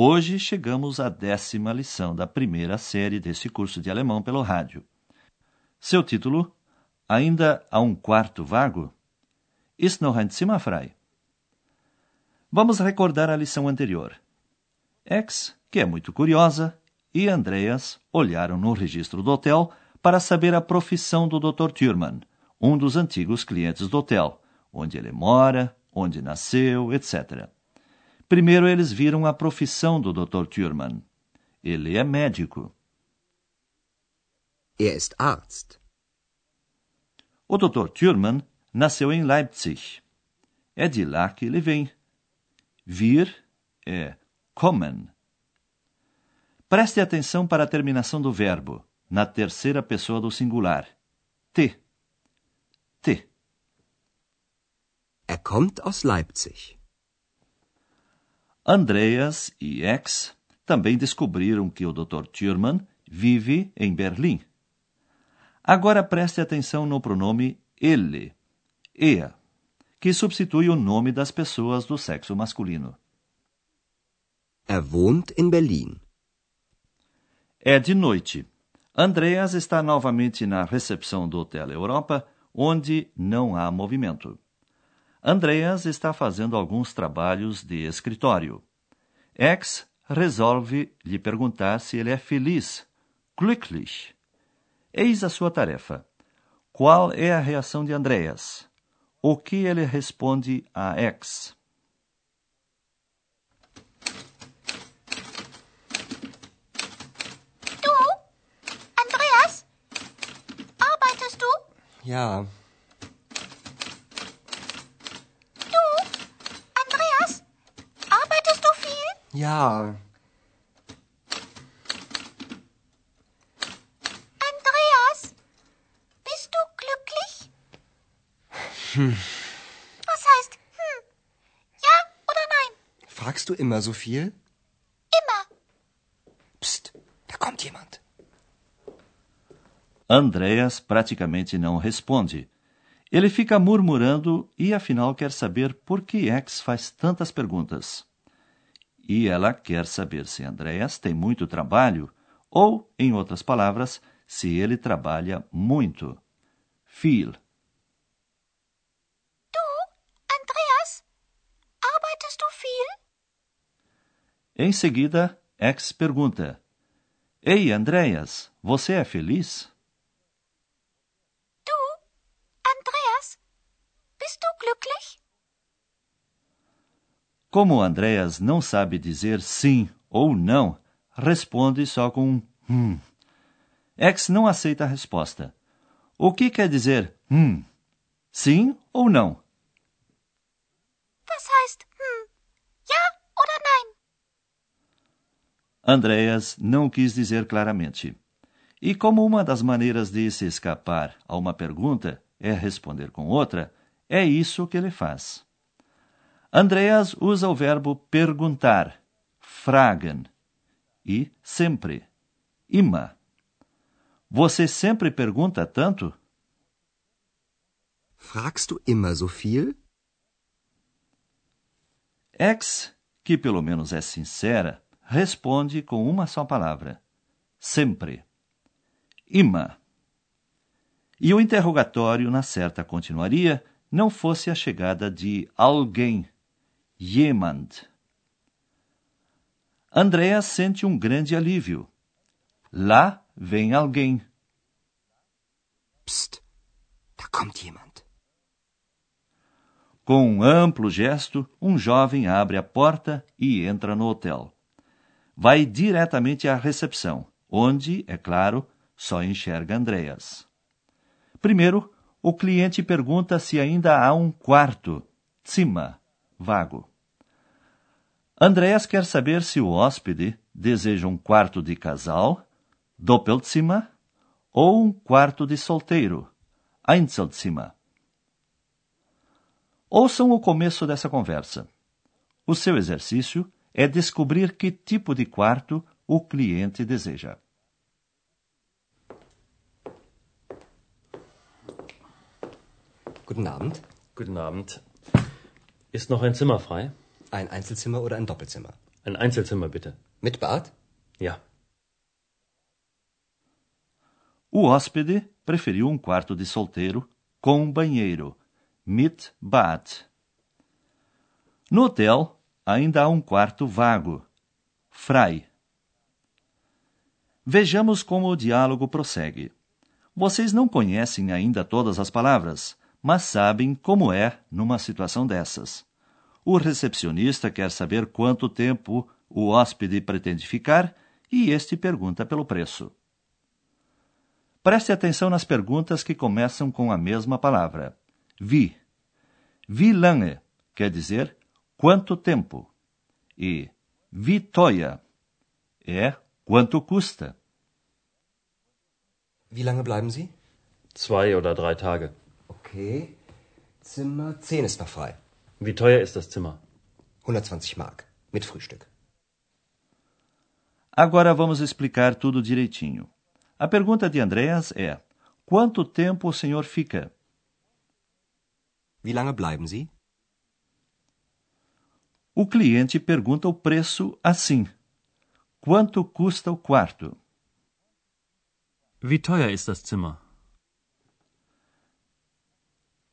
Hoje chegamos à décima lição da primeira série desse curso de alemão pelo rádio. Seu título: Ainda há um quarto vago? Ist noch ein Zimmer frei? Vamos recordar a lição anterior. Ex, que é muito curiosa, e Andreas olharam no registro do hotel para saber a profissão do Dr. Thurman, um dos antigos clientes do hotel, onde ele mora, onde nasceu, etc. Primeiro eles viram a profissão do Dr. Thurman. Ele é médico. er ist Arzt. O Dr. Thurman nasceu em Leipzig. É de lá que ele vem. Vir é kommen. Preste atenção para a terminação do verbo, na terceira pessoa do singular. T. T. Er kommt aus Leipzig. Andreas e X também descobriram que o Dr. Thurman vive em Berlim. Agora preste atenção no pronome ele, ea, que substitui o nome das pessoas do sexo masculino. Er wohnt in Berlin. É de noite. Andreas está novamente na recepção do Hotel Europa, onde não há movimento. Andreas está fazendo alguns trabalhos de escritório. X resolve lhe perguntar se ele é feliz, glücklich. Eis a sua tarefa. Qual é a reação de Andreas? O que ele responde a X? Du, Andreas? Arbeitest du? Ja, Du, Andreas? Arbeitest du viel? Ja, Andreas? Bist du glücklich? Was heißt hm? Ja oder nein? fragst du immer so viel? Immer. Psst, da kommt jemand. Andreas praticamente não responde. Ele fica murmurando e afinal quer saber por que X faz tantas perguntas. E ela quer saber se Andreas tem muito trabalho ou, em outras palavras, se ele trabalha muito. Viel. Du, Andreas? Arbeitest du viel? Em seguida, X pergunta: Ei, Andreas, você é feliz? Du, Andreas? Bist du glücklich? Como Andreas não sabe dizer sim ou não, responde só com um hum. X não aceita a resposta. O que quer dizer hum? Sim ou não? Was heißt hm? Ja oder nein? Andreas não quis dizer claramente. E como uma das maneiras de se escapar a uma pergunta é responder com outra, é isso que ele faz. Andreas usa o verbo perguntar, fragen, e sempre, immer. Você sempre pergunta tanto? Fragst du immer so viel? X, que pelo menos é sincera, responde com uma só palavra: sempre. Immer. E o interrogatório, na certa, continuaria não fosse a chegada de alguém, jemand. Andrea sente um grande alívio. Lá vem alguém. Psst, da kommt jemand. Com um amplo gesto, um jovem abre a porta e entra no hotel. Vai diretamente à recepção, onde, é claro, só enxerga Andreas. Primeiro, o cliente pergunta se ainda há um quarto, Zimmer, vago. Andreas quer saber se o hóspede deseja um quarto de casal, Doppelzimmer, ou um quarto de solteiro, Einzelzimmer. Ouçam o começo dessa conversa. O seu exercício é descobrir que tipo de quarto o cliente deseja. Guten Abend. Guten Abend. Ist noch ein Zimmer frei? Ein Einzelzimmer oder ein Doppelzimmer? Ein Einzelzimmer bitte. Mit Bad? Ja. O hóspede preferiu um quarto de solteiro com banheiro, mit Bad. No hotel, ainda há um quarto vago, frei. Vejamos como o diálogo prossegue. Vocês não conhecem ainda todas as palavras, mas sabem como é numa situação dessas. O recepcionista quer saber quanto tempo o hóspede pretende ficar e este pergunta pelo preço. Preste atenção nas perguntas que começam com a mesma palavra. Wie. Wie lange quer dizer quanto tempo. E wie teuer é quanto custa. Wie lange bleiben Sie? Zwei oder drei Tage. Okay. Zimmer 10 ist noch frei. Wie teuer ist das Zimmer? 120 Mark. Mit Frühstück. Agora vamos explicar tudo direitinho. A pergunta de Andreas é: Quanto tempo o senhor fica? Wie lange bleiben Sie? O cliente pergunta o preço assim: Quanto custa o quarto? Wie teuer ist das Zimmer?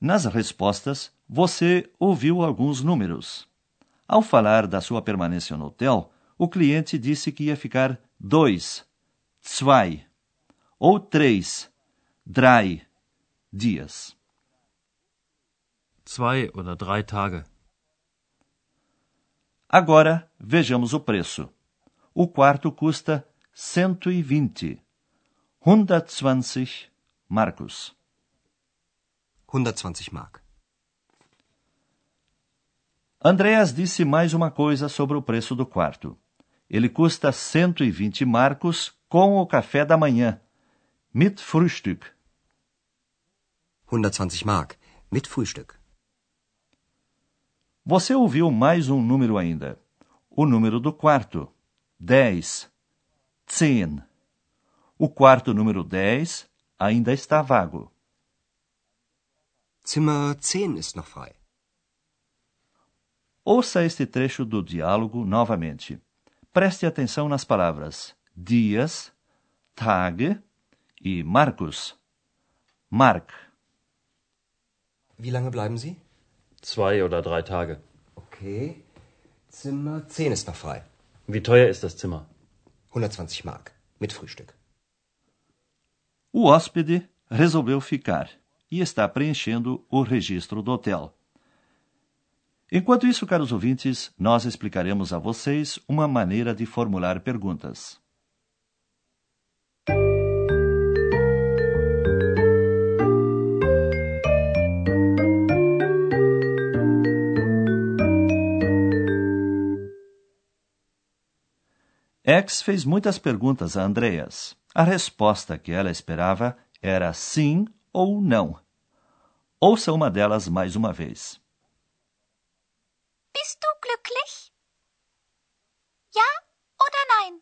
Nas respostas, você ouviu alguns números. Ao falar da sua permanência no hotel, o cliente disse que ia ficar dois, zwei, ou três, drei, dias. Zwei oder drei Tage. Agora, vejamos o preço. O quarto custa 120, 120 marcos. 120 Mark. Andreas disse mais uma coisa sobre o preço do quarto. Ele custa 120 marcos com o café da manhã, mit Frühstück. 120 Mark. Mit Frühstück. Você ouviu mais um número ainda. O número do quarto, 10. Zehn. O quarto número 10 ainda está vago. Zimmer 10 ist noch frei. Ouça este trecho do diálogo novamente. Preste atenção nas palavras dias, Tage e Marcus. Mark. Wie lange bleiben Sie? Zwei oder drei Tage. Okay. Zimmer 10 ist noch frei. Wie teuer ist das Zimmer? 120 Mark. Mit Frühstück. O hóspede resolveu ficar e está preenchendo o registro do hotel. Enquanto isso, caros ouvintes, nós explicaremos a vocês uma maneira de formular perguntas. X fez muitas perguntas a Andreas. A resposta que ela esperava era sim ou não. Ouça uma delas mais uma vez. Bist du glücklich? Ja oder nein?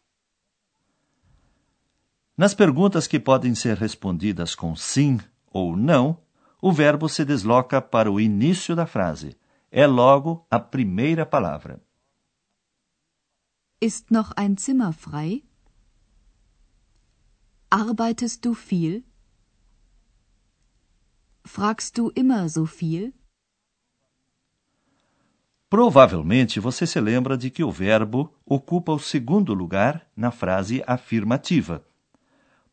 Nas perguntas que podem ser respondidas com sim ou não, o verbo se desloca para o início da frase. É logo a primeira palavra. Ist noch ein Zimmer frei? Arbeitest du viel? Fragst du immer so viel? Provavelmente você se lembra de que o verbo ocupa o segundo lugar na frase afirmativa.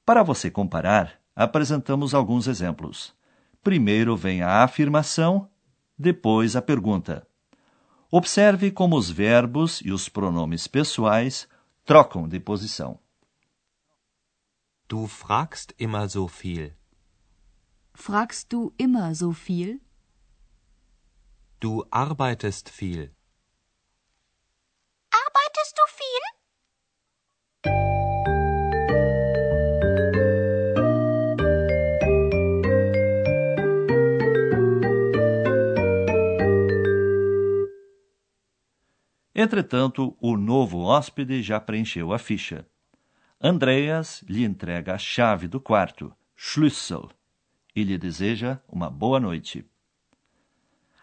Para você comparar, apresentamos alguns exemplos. Primeiro vem a afirmação, depois a pergunta. Observe como os verbos e os pronomes pessoais trocam de posição. Du fragst immer so viel. Fragst du immer so viel? Du arbeitest viel. Arbeitest du viel? Entretanto, o novo hóspede já preencheu a ficha. Andreas lhe entrega a chave do quarto, Schlüssel e lhe deseja uma boa noite.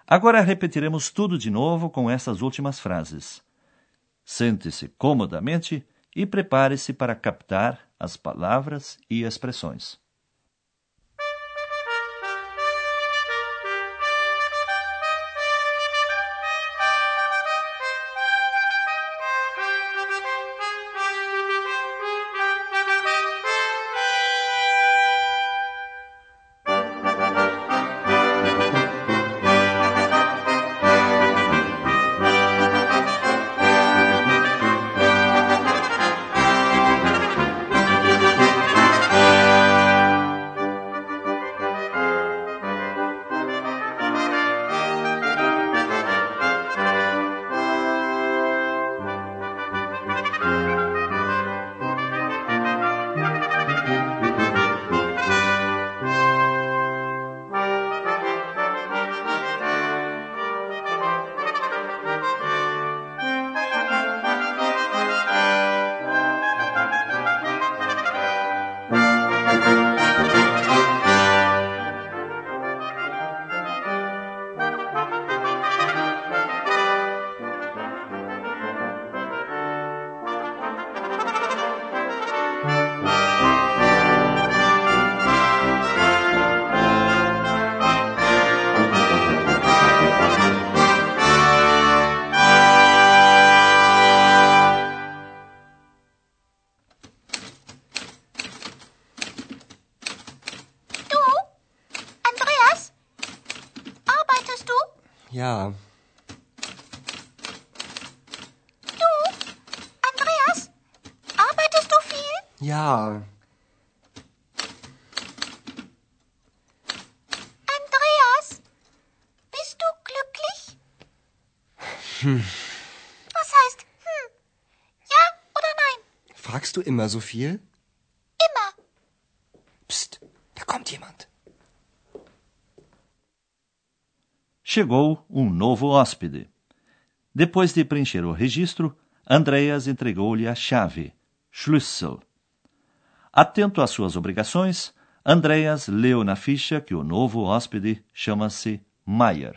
Agora repetiremos tudo de novo com essas últimas frases. Sente-se comodamente e prepare-se para captar as palavras e expressões. Ja, Du? Andreas? Arbeitest du viel? ja. Andreas? Bist du glücklich? Was heißt hm? Ja oder nein? Fragst du immer so viel? Chegou um novo hóspede. Depois de preencher o registro, Andreas entregou-lhe a chave, Schlüssel. Atento às suas obrigações, Andreas leu na ficha que o novo hóspede chama-se Meyer.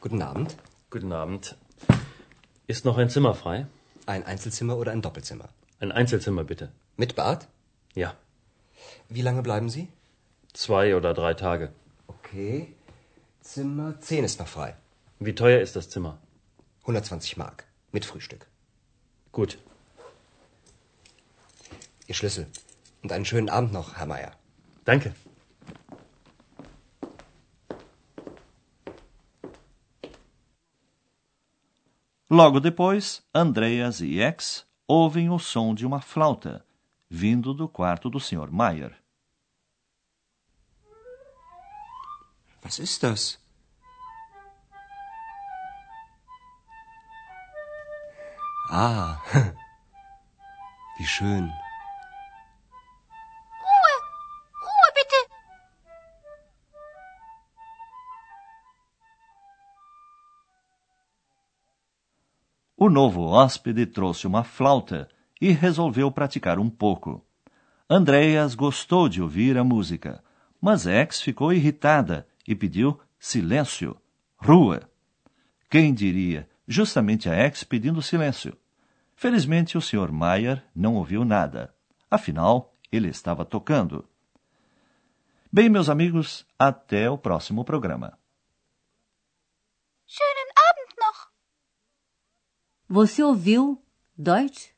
Guten Abend. Guten Abend. Ist noch ein Zimmer frei? Ein Einzelzimmer oder ein Doppelzimmer? Ein Einzelzimmer bitte. Mit Bad? Ja. Wie lange bleiben Sie? Zwei oder drei Tage. Okay. Zimmer 10 ist noch frei. Wie teuer ist das Zimmer? 120 Mark. Mit Frühstück. Gut. Ihr Schlüssel. Und einen schönen Abend noch, Herr Meier. Danke. Logo depois, Andreas e X ouvem o som de uma flauta, vindo do quarto do Sr. Meyer. Was ist das? Ah, wie schön. Ruhe. Ruhe bitte. O novo hóspede trouxe uma flauta e resolveu praticar um pouco. Andreas gostou de ouvir a música, mas X ficou irritada e pediu silêncio, rua. Quem diria, justamente a X pedindo silêncio. Felizmente o Sr. Meyer não ouviu nada. Afinal, ele estava tocando. Bem, meus amigos, até o próximo programa. Schönen Abend noch. Você ouviu Deutsch?